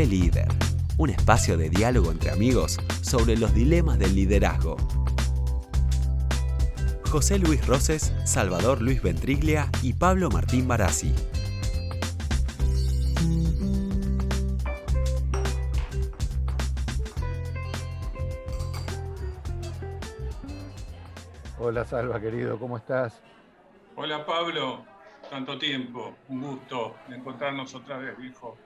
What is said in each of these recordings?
Café Líder, un espacio de diálogo entre amigos sobre los dilemas del liderazgo. José Luis Roses, Salvador Luis Ventriglia y Pablo Martín Barassi. Hola Salva, querido, ¿cómo estás? Hola Pablo, tanto tiempo, un gusto encontrarnos otra vez, viejo.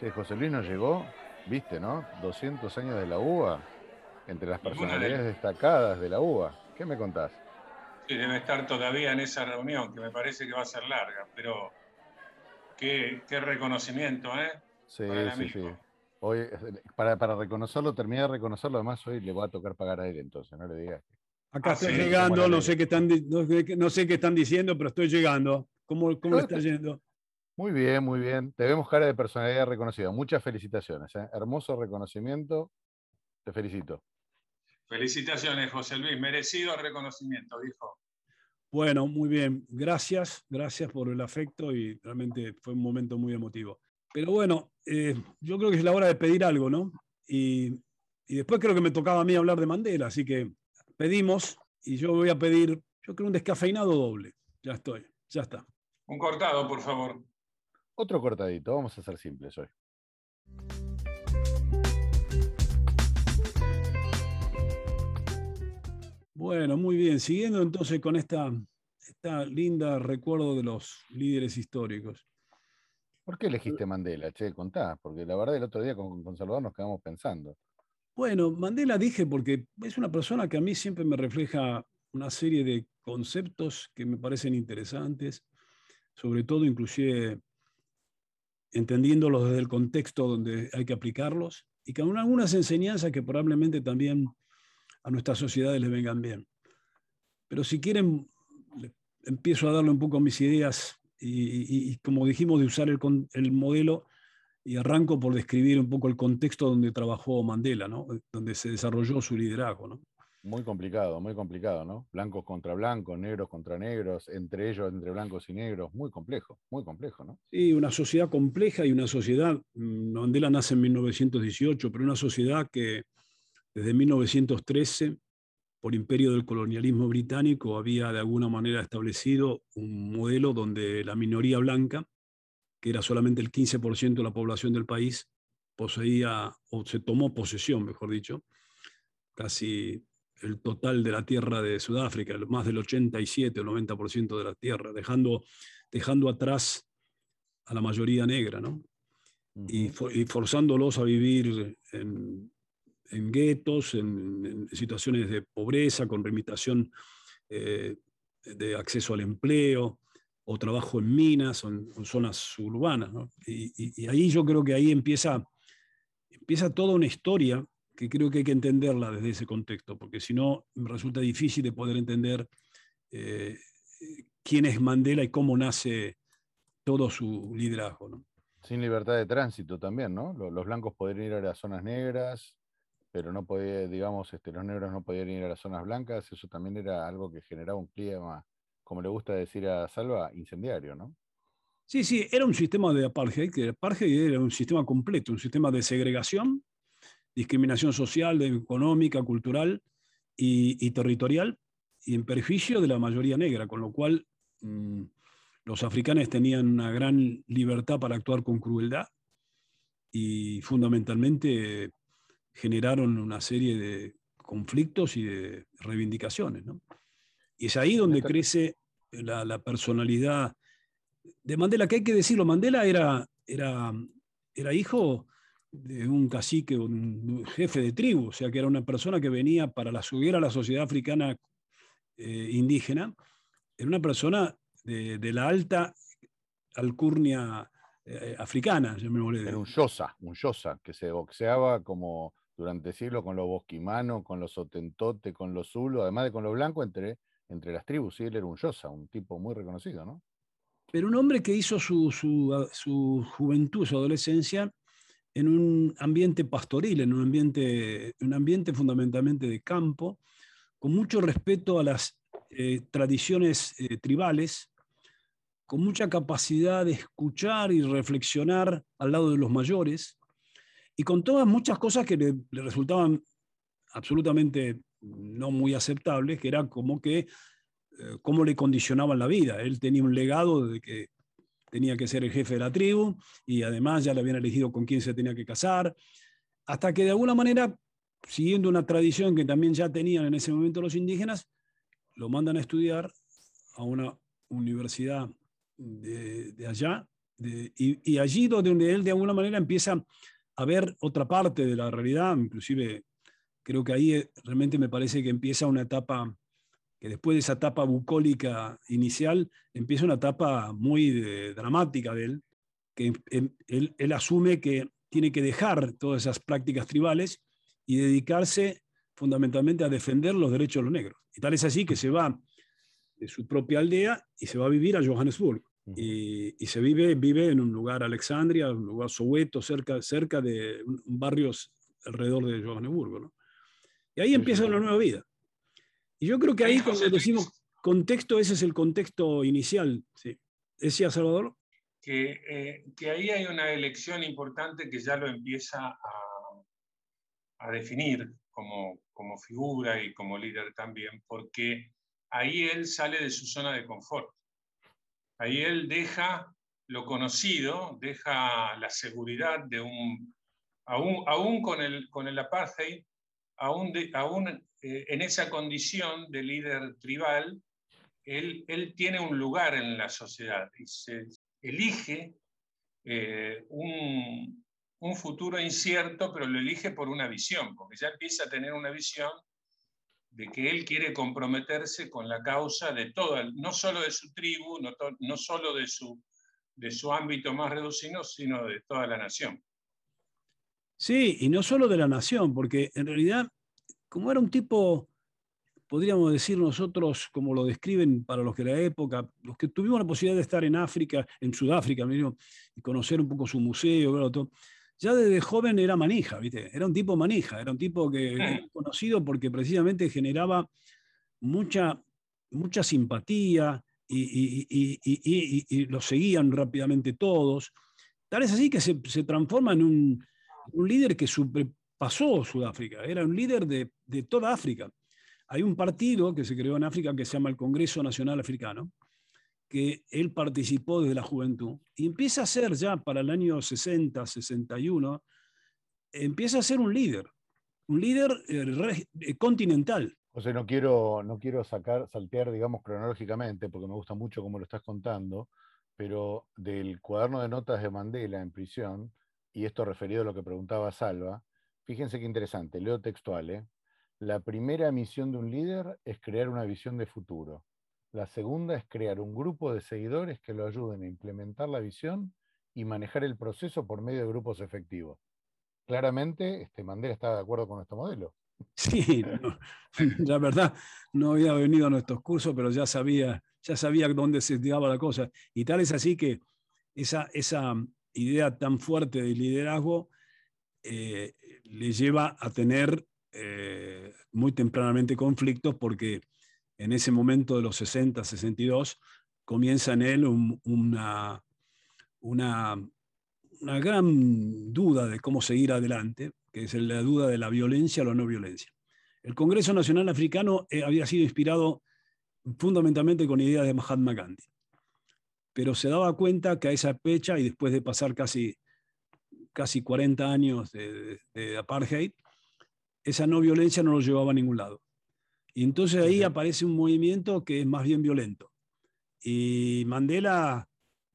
Sí, José Luis nos llegó, viste, ¿no? 200 años de la UBA, entre las personalidades destacadas de la UBA. ¿Qué me contás? Sí, debe estar todavía en esa reunión, que me parece que va a ser larga, pero qué, reconocimiento, ¿eh? Sí, sí, sí. Hoy, para, reconocerlo, terminé de reconocerlo, además hoy le voy a tocar pagar a él, entonces, no le digas. Acá ah, estoy llegando, no sé, qué están, no, sé qué están diciendo, pero estoy llegando. ¿Cómo, cómo le está yendo? Muy bien, muy bien. Te vemos cara de personalidad reconocida. Muchas felicitaciones. ¿eh? Hermoso reconocimiento. Te felicito. Felicitaciones, José Luis. Merecido reconocimiento, dijo. Bueno, muy bien. Gracias, gracias por el afecto y realmente fue un momento muy emotivo. Pero bueno, eh, yo creo que es la hora de pedir algo, ¿no? Y, y después creo que me tocaba a mí hablar de Mandela, así que pedimos y yo voy a pedir, yo creo un descafeinado doble. Ya estoy, ya está. Un cortado, por favor. Otro cortadito, vamos a ser simples hoy. Bueno, muy bien. Siguiendo entonces con esta, esta linda recuerdo de los líderes históricos. ¿Por qué elegiste Mandela? Che, contá, porque la verdad el otro día con, con Salvador nos quedamos pensando. Bueno, Mandela dije porque es una persona que a mí siempre me refleja una serie de conceptos que me parecen interesantes, sobre todo inclusive entendiéndolos desde el contexto donde hay que aplicarlos y con algunas enseñanzas que probablemente también a nuestras sociedades les vengan bien. Pero si quieren, empiezo a darle un poco mis ideas y, como dijimos, de usar el, el, modelo y arranco por describir un poco el contexto donde trabajó Mandela, ¿no? donde se desarrolló su liderazgo. ¿no? Muy complicado, muy complicado, ¿no? Blancos contra blancos, negros contra negros, entre ellos, entre blancos y negros, muy complejo, muy complejo, ¿no? Sí, una sociedad compleja y una sociedad, mm, Mandela nace en 1918, pero una sociedad que desde 1913, por imperio del colonialismo británico, había de alguna manera establecido un modelo donde la minoría blanca, que era solamente el 15% de la población del país, poseía, o se tomó posesión, mejor dicho, casi el total de la tierra de Sudáfrica, más del 87 o 90% de la tierra, dejando, dejando atrás a la mayoría negra, ¿no? y, forzándolos a vivir en, en guetos, en, situaciones de pobreza, con limitación eh, de acceso al empleo o trabajo en minas o en, zonas urbanas. ¿no? Y, y, ahí yo creo que ahí empieza, empieza toda una historia que creo que hay que entenderla desde ese contexto, porque si no me resulta difícil de poder entender eh, quién es Mandela y cómo nace todo su liderazgo. Sin libertad de tránsito también, ¿no? Los blancos podrían ir a las zonas negras, pero no podía, digamos, este, los negros no podían ir a las zonas blancas, eso también era algo que generaba un clima, como le gusta decir a Salva, incendiario, ¿no? Sí, sí, era un sistema de apartheid, que apartheid era un sistema completo, un sistema de segregación discriminación social, económica, cultural y, territorial, y en perjuicio de la mayoría negra, con lo cual mm, los africanos tenían una gran libertad para actuar con crueldad y fundamentalmente generaron una serie de conflictos y de reivindicaciones. Y es ahí donde crece la, la, personalidad de Mandela, que hay que decirlo, Mandela era, era, era hijo de un cacique, un jefe de tribu, o sea que era una persona que venía para la subir a la sociedad africana eh, indígena, era una persona de, la alta alcurnia eh, africana, Era un yosa, un yosa, que se boxeaba como durante siglos con los bosquimanos, con los otentote, con los zulos, además de con los blancos, entre, entre las tribus, sí, él era un yosa, un tipo muy reconocido, ¿no? Pero un hombre que hizo su, su, su juventud, su adolescencia, en un ambiente pastoril, en un ambiente, un ambiente fundamentalmente de campo, con mucho respeto a las eh, tradiciones eh, tribales, con mucha capacidad de escuchar y reflexionar al lado de los mayores, y con todas muchas cosas que le, resultaban absolutamente no muy aceptables, que era como que eh, cómo le condicionaban la vida. Él tenía un legado de que tenía que ser el jefe de la tribu y además ya le habían elegido con quién se tenía que casar, hasta que de alguna manera, siguiendo una tradición que también ya tenían en ese momento los indígenas, lo mandan a estudiar a una universidad de, allá, y, y, allí donde él de alguna manera empieza a ver otra parte de la realidad, inclusive creo que ahí eh, realmente me parece que empieza una etapa, que después de esa etapa bucólica inicial, empieza una etapa muy dramática de él, que em, él, él asume que tiene que dejar todas esas prácticas tribales y dedicarse fundamentalmente a defender los derechos de los negros. Y tal es así que se va de su propia aldea y se va a vivir a Johannesburg. Y, se vive, vive en un lugar Alexandria, un lugar Soweto, cerca, cerca de un, barrios alrededor de Johannesburgo. ¿no? Y ahí empieza una nueva vida. Y yo creo que ahí cuando decimos contexto, ese es el contexto inicial. ¿sí? ¿Decía Salvador? Que, eh, que, ahí hay una elección importante que ya lo empieza a, a definir como, como figura y como líder también, porque ahí él sale de su zona de confort. Ahí él deja lo conocido, deja la seguridad de un, aún, aún con, el, con el apartheid, aún, aún eh, en esa condición de líder tribal, él, tiene un lugar en la sociedad y se elige eh, un, futuro incierto, pero lo elige por una visión, porque ya empieza a tener una visión de que él quiere comprometerse con la causa de toda, no solo de su tribu, no, no solo de su, de su ámbito más reducido, sino de toda la nación. Sí, y no solo de la nación, porque en realidad, como era un tipo, podríamos decir nosotros, como lo describen para los que la época, los que tuvimos la posibilidad de estar en África, en Sudáfrica, y conocer un poco su museo, todo, ya desde joven era manija, ¿viste? Era un tipo manija, era un tipo que era conocido porque precisamente generaba mucha, mucha simpatía y, lo seguían rápidamente todos. Tal es así que se, transforma en un, líder que pasó Sudáfrica, era un líder de, de toda África. Hay un partido que se creó en África que se llama el Congreso Nacional Africano, que él participó desde la juventud y empieza a ser ya para el año 60, 61, empieza a ser un líder, un líder eh, eh, continental. José, no quiero, no quiero sacar, saltear, digamos, cronológicamente, porque me gusta mucho cómo lo estás contando, pero del cuaderno de notas de Mandela en prisión, y esto referido a lo que preguntaba Salva, fíjense qué interesante, leo textual, ¿eh? La primera misión de un líder es crear una visión de futuro. La segunda es crear un grupo de seguidores que lo ayuden a implementar la visión y manejar el proceso por medio de grupos efectivos. Claramente, este, Mandela estaba de acuerdo con nuestro modelo. Sí, la verdad, no había venido a nuestros cursos, pero ya sabía, ya sabía dónde se tiraba la cosa. Y tal es así que esa, esa idea tan fuerte de liderazgo eh, le lleva a tener eh, muy tempranamente conflictos porque en ese momento de los 60, 62, comienza en él una, una, una, gran duda de cómo seguir adelante, que es la duda de la violencia o la no violencia. El Congreso Nacional Africano eh, había sido inspirado fundamentalmente con ideas de Mahatma Gandhi, pero se daba cuenta que a esa fecha, y después de pasar casi, casi 40 años de, de apartheid, esa no violencia no lo llevaba a ningún lado. Y entonces ahí aparece un movimiento que es más bien violento. Y Mandela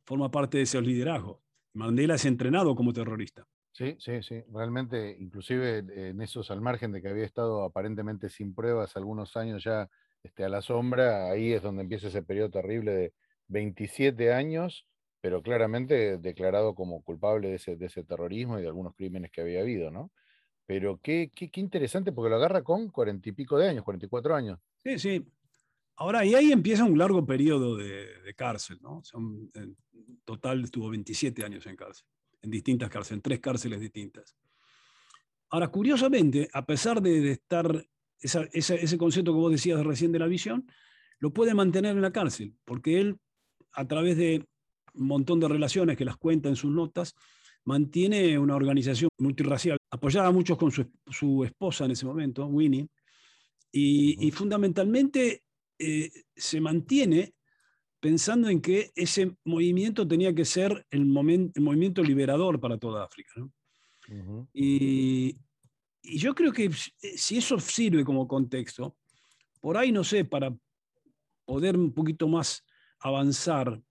forma parte de ese liderazgo. Mandela es entrenado como terrorista. Sí, sí, sí. Realmente, inclusive en esos al margen de que había estado aparentemente sin pruebas algunos años ya este, a la sombra, ahí es donde empieza ese periodo terrible de 27 años, pero claramente declarado como culpable de ese, de ese terrorismo y de algunos crímenes que había habido, ¿no? Pero qué, qué, interesante porque lo agarra con cuarenta y pico de años, 44 años. Sí, sí. Ahora, y ahí empieza un largo periodo de, cárcel, ¿no? en total estuvo 27 años en cárcel, en distintas cárceles, en tres cárceles distintas. Ahora, curiosamente, a pesar de, estar ese concepto que vos decías recién de la visión, lo puede mantener en la cárcel, porque él, a través de un montón de relaciones que las cuenta en sus notas, mantiene una organización multirracial, apoyada mucho con su, esposa en ese momento, Winnie, y, fundamentalmente eh, se mantiene pensando en que ese movimiento tenía que ser el, movimiento liberador para toda África. y, yo creo que si eso sirve como contexto, por ahí, no sé, para poder un poquito más avanzar,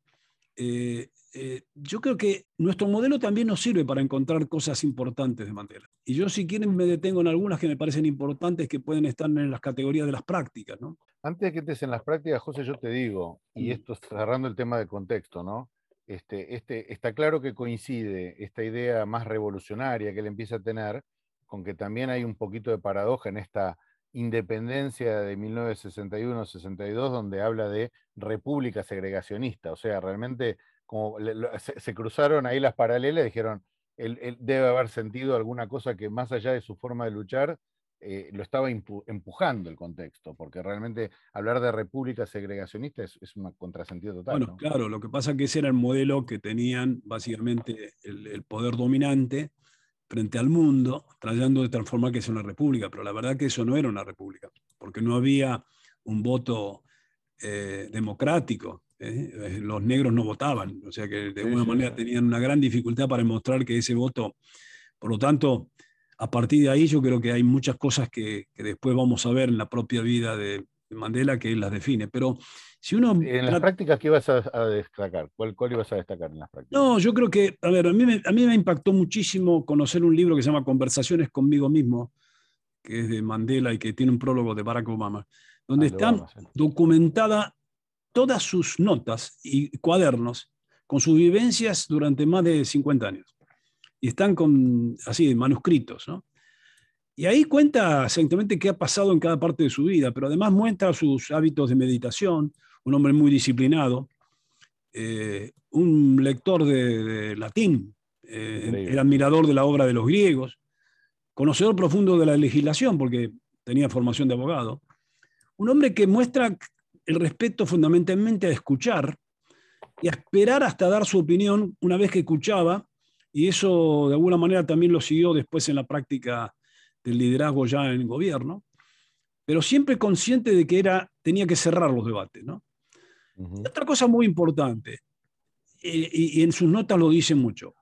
eh, eh, yo creo que nuestro modelo también nos sirve para encontrar cosas importantes de Mandela. Y yo si quieren me detengo en algunas que me parecen importantes que pueden estar en las categorías de las prácticas. ¿no? Antes de que estés en las prácticas, José, yo te digo, y esto cerrando el tema de contexto, ¿no? Este, este, está claro que coincide esta idea más revolucionaria que él empieza a tener con que también hay un poquito de paradoja en esta independencia de 1961-62, donde habla de república segregacionista. O sea, realmente como se, cruzaron ahí las paralelas y dijeron, él, debe haber sentido alguna cosa que más allá de su forma de luchar, eh, lo estaba empujando el contexto, porque realmente hablar de república segregacionista es, un contrasentido total. Bueno, claro, lo que pasa es que ese era el modelo que tenían básicamente el, poder dominante frente al mundo, tratando de transformar que sea una república, pero la verdad que eso no era una república, porque no había un voto eh, democrático, ¿eh? Eh, los negros no votaban, o sea que de alguna manera tenían una gran dificultad para demostrar que ese voto, por lo tanto, a partir de ahí yo creo que hay muchas cosas que, después vamos a ver en la propia vida de, Mandela que las define, pero si uno... En las prácticas, ¿qué ibas a, destacar? ¿Cuál, ¿Cuál, ibas a destacar en las prácticas? No, yo creo que, a ver, a mí, me, a mí me impactó muchísimo conocer un libro que se llama Conversaciones conmigo mismo, que es de Mandela y que tiene un prólogo de Barack Obama, donde ah, están documentadas todas sus notas y cuadernos con sus vivencias durante más de 50 años. Y están con, así, manuscritos, Y ahí cuenta exactamente qué ha pasado en cada parte de su vida, pero además muestra sus hábitos de meditación, un hombre muy disciplinado, eh, un lector de, latín, eh, era admirador de la obra de los griegos, conocedor profundo de la legislación, porque tenía formación de abogado, un hombre que muestra el respeto fundamentalmente a escuchar y a esperar hasta dar su opinión una vez que escuchaba, y eso de alguna manera también lo siguió después en la práctica del liderazgo ya en el gobierno, pero siempre consciente de que era, tenía que cerrar los debates. Otra cosa muy importante, y, y en sus notas lo dice mucho,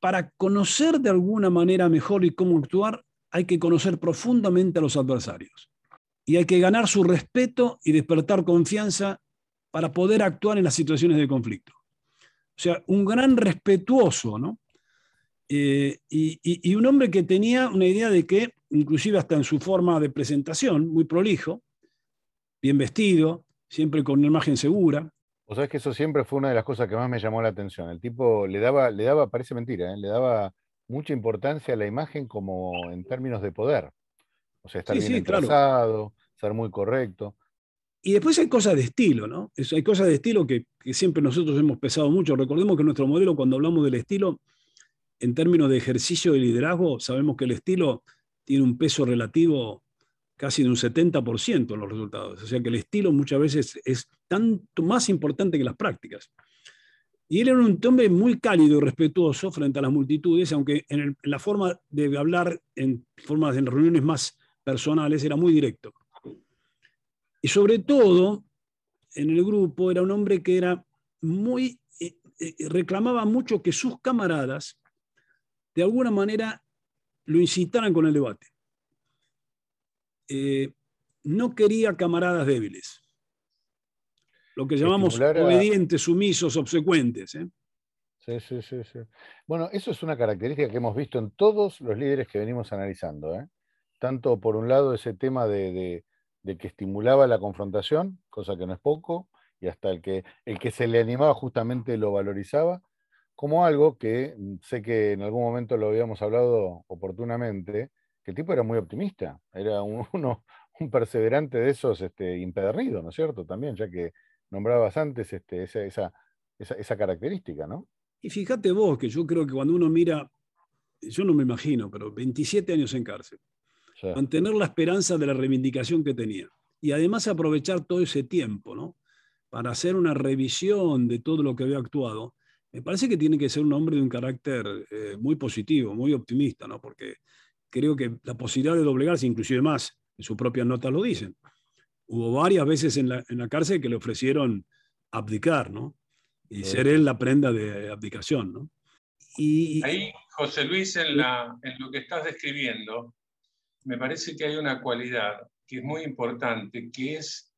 para conocer de alguna manera mejor y cómo actuar, hay que conocer profundamente a los adversarios y hay que ganar su respeto y despertar confianza para poder actuar en las situaciones de conflicto. O sea, un gran respetuoso, ¿no? Eh, y, un hombre que tenía una idea de que, inclusive hasta en su forma de presentación, muy prolijo, bien vestido, siempre con una imagen segura. O sabes que eso siempre fue una de las cosas que más me llamó la atención. El tipo le daba, le daba parece mentira, ¿eh? le daba mucha importancia a la imagen como en términos de poder. O sea, estar bien sí, ser muy correcto. Y después hay cosas de estilo, ¿no? hay cosas de estilo que, siempre nosotros hemos pesado mucho. Recordemos que nuestro modelo, cuando hablamos del estilo, en términos de ejercicio de liderazgo, sabemos que el estilo tiene un peso relativo casi de un 70% en los resultados. O sea que el estilo muchas veces es tanto más importante que las prácticas. Y él era un hombre muy cálido y respetuoso frente a las multitudes, aunque en, la forma de hablar en formas en reuniones más personales era muy directo. Y sobre todo, en el grupo era un hombre que era muy, eh, eh, reclamaba mucho que sus camaradas, de alguna manera, lo incitaran con el debate. Eh, no quería camaradas débiles, lo que llamamos obedientes, sumisos, obsecuentes. Sí, sí, sí, sí, Bueno, eso es una característica que hemos visto en todos los líderes que venimos analizando. ¿eh? Tanto por un lado ese tema de, que estimulaba la confrontación, cosa que no es poco, y hasta el que, el que se le animaba justamente lo valorizaba, como algo que mm, sé que en algún momento lo habíamos hablado oportunamente, que el tipo era muy optimista, era un, uno, un perseverante de esos este, impedernidos, ¿no es cierto? También, ya que nombrabas antes este, esa, esa, esa característica, ¿no? Y fíjate vos que yo creo que cuando uno mira, yo no me imagino, pero 27 años en cárcel, mantener la esperanza de la reivindicación que tenía. Y además aprovechar todo ese tiempo, ¿no? Para hacer una revisión de todo lo que había actuado. me parece que tiene que ser un hombre de un carácter eh, muy positivo, muy optimista, ¿no? porque creo que la posibilidad de doblegarse, inclusive más, en sus propias notas lo dicen. Hubo varias veces en la, en la cárcel que le ofrecieron abdicar, ¿no? Y ser él la prenda de abdicación, ¿no? Y, Ahí, José Luis, en, la, en lo que estás describiendo, me parece que hay una cualidad que es muy importante, que es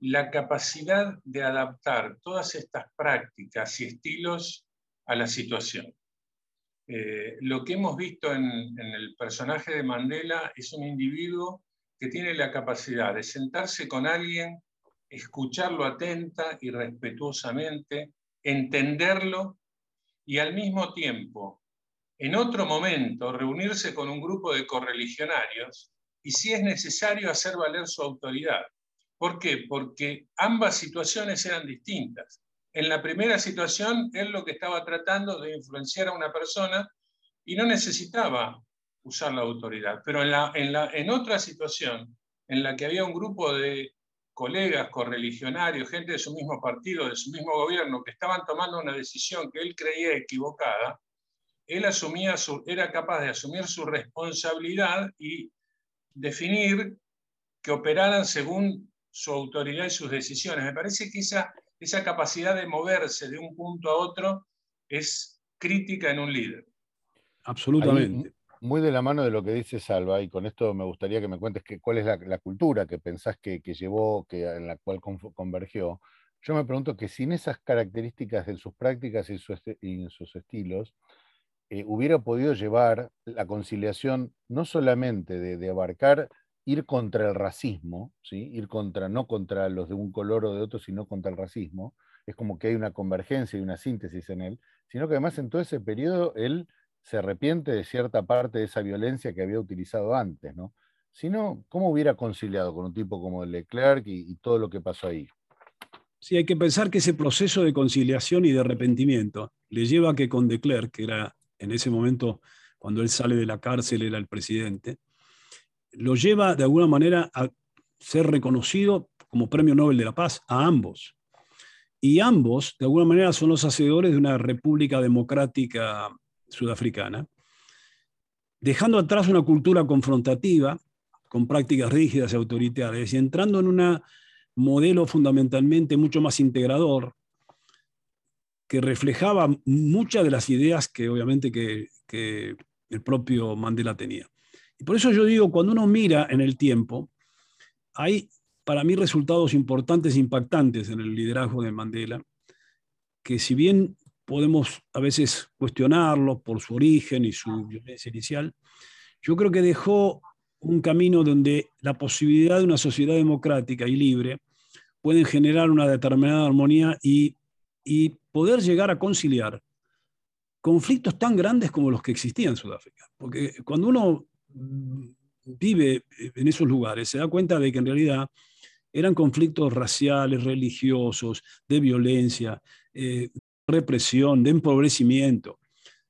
la capacidad de adaptar todas estas prácticas y estilos a la situación. Eh, lo que hemos visto en, el personaje de Mandela es un individuo que tiene la capacidad de sentarse con alguien, escucharlo atenta y respetuosamente, entenderlo y al mismo tiempo, en otro momento, reunirse con un grupo de correligionarios y si es necesario hacer valer su autoridad. ¿Por qué? Porque ambas situaciones eran distintas. En la primera situación, él lo que estaba tratando de influenciar a una persona y no necesitaba usar la autoridad. Pero en, la, en, la, en otra situación, en la que había un grupo de colegas correligionarios, gente de su mismo partido, de su mismo gobierno, que estaban tomando una decisión que él creía equivocada, él asumía su, era capaz de asumir su responsabilidad y definir que operaran según su autoridad y sus decisiones. Me parece que esa, esa capacidad de moverse de un punto a otro es crítica en un líder. Absolutamente. muy de la mano de lo que dice Salva, y con esto me gustaría que me cuentes que, cuál es la, cultura que pensás que, llevó, que, en la cual convergió. Yo me pregunto que sin esas características de sus prácticas y, en sus estilos, eh, hubiera podido llevar la conciliación no solamente de, abarcar ir contra el racismo, ¿sí? ir contra, no contra los de un color o de otro, sino contra el racismo, es como que hay una convergencia y una síntesis en él, sino que además en todo ese periodo él se arrepiente de cierta parte de esa violencia que había utilizado antes, ¿no? Si no, ¿cómo hubiera conciliado con un tipo como Leclerc y, y todo lo que pasó ahí? Sí, hay que pensar que ese proceso de conciliación y de arrepentimiento le lleva a que con De Klerk, que era en ese momento, cuando él sale de la cárcel, era el presidente, lo lleva de alguna manera a ser reconocido como Premio Nobel de la Paz a ambos. Y ambos, de alguna manera, son los hacedores de una república democrática sudafricana, dejando atrás una cultura confrontativa, con prácticas rígidas y autoritarias, y entrando en un modelo fundamentalmente mucho más integrador, que reflejaba muchas de las ideas que obviamente que, el propio Mandela tenía. Y por eso yo digo, cuando uno mira en el tiempo, hay para mí resultados importantes e impactantes en el liderazgo de Mandela, que si bien podemos a veces cuestionarlo por su origen y su violencia inicial, yo creo que dejó un camino donde la posibilidad de una sociedad democrática y libre pueden generar una determinada armonía y poder llegar a conciliar conflictos tan grandes como los que existían en Sudáfrica. Porque cuando uno vive en esos lugares se da cuenta de que en realidad eran conflictos raciales, religiosos, de violencia, eh, represión, de empobrecimiento,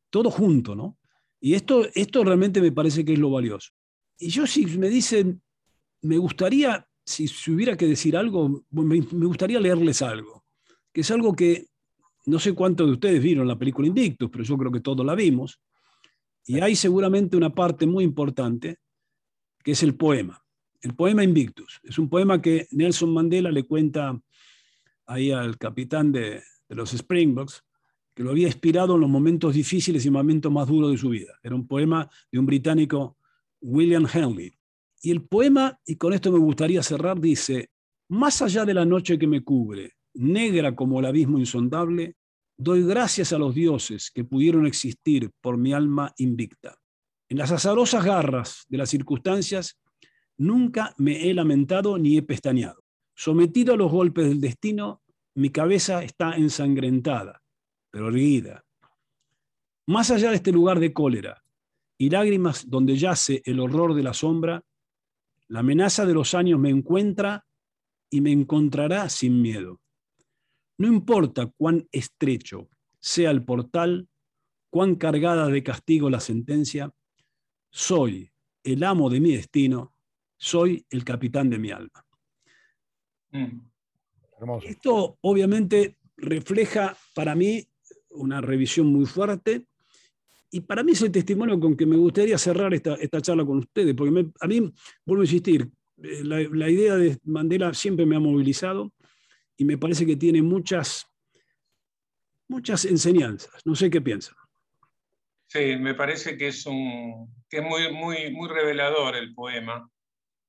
todo junto, ¿no? Y esto, esto realmente me parece que es lo valioso. Y yo si me dicen, me gustaría, si, hubiera que decir algo, me, me gustaría leerles algo, que es algo que no sé cuántos de ustedes vieron la película Invictus, pero yo creo que todos la vimos, y hay seguramente una parte muy importante que es el poema. El poema Invictus. Es un poema que Nelson Mandela le cuenta ahí al capitán de, los Springboks, que lo había inspirado en los momentos difíciles y momentos más duros de su vida. Era un poema de un británico, William Henley. Y el poema, y con esto me gustaría cerrar, dice, más allá de la noche que me cubre, negra como el abismo insondable, Doy gracias a los dioses que pudieron existir por mi alma invicta. En las azarosas garras de las circunstancias, nunca me he lamentado ni he pestañeado. Sometido a los golpes del destino, mi cabeza está ensangrentada, pero erguida. Más allá de este lugar de cólera y lágrimas donde yace el horror de la sombra, la amenaza de los años me encuentra y me encontrará sin miedo. No importa cuán estrecho sea el portal, cuán cargada de castigo la sentencia, soy el amo de mi destino, soy el capitán de mi alma. Mm. Esto obviamente refleja para mí una revisión muy fuerte. Y para mí es el testimonio con que me gustaría cerrar esta, esta charla con ustedes, porque a mí, vuelvo a insistir, eh, la, la, idea de Mandela siempre me ha movilizado y me parece que tiene muchas, muchas enseñanzas. No sé qué piensan. Sí, me parece que es, un, que es muy, muy, muy revelador el poema.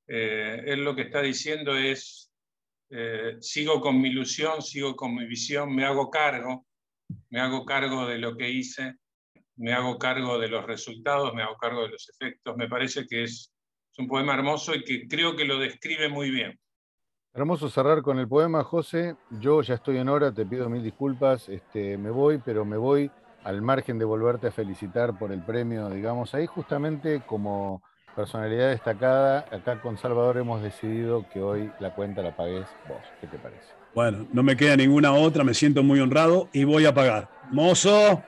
Eh, él lo que está diciendo es, eh, sigo con mi ilusión, sigo con mi visión, me hago cargo, me hago cargo de lo que hice, me hago cargo de los resultados, me hago cargo de los efectos. Me parece que es, es un poema hermoso y que creo que lo describe muy bien. Hermoso cerrar con el poema, José. Yo ya estoy en hora, te pido mil disculpas, este, me voy, pero me voy al margen de volverte a felicitar por el premio, digamos, ahí justamente como personalidad destacada, acá con Salvador hemos decidido que hoy la cuenta la pagues vos. ¿Qué te parece? Bueno, no me queda ninguna otra, me siento muy honrado y voy a pagar. Mozo,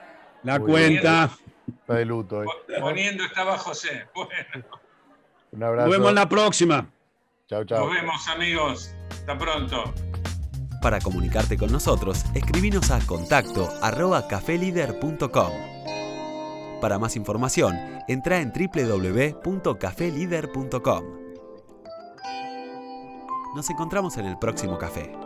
la cuenta. Está de luto hoy. Poniendo estaba José. Bueno. Un abrazo. Nos vemos en la próxima. Chao, chao. Nos vemos, amigos. Hasta pronto. Para comunicarte con nosotros, escribinos a contacto arroba cafelider.com. Para más información, entra en www.cafelider.com. Nos encontramos en el próximo café.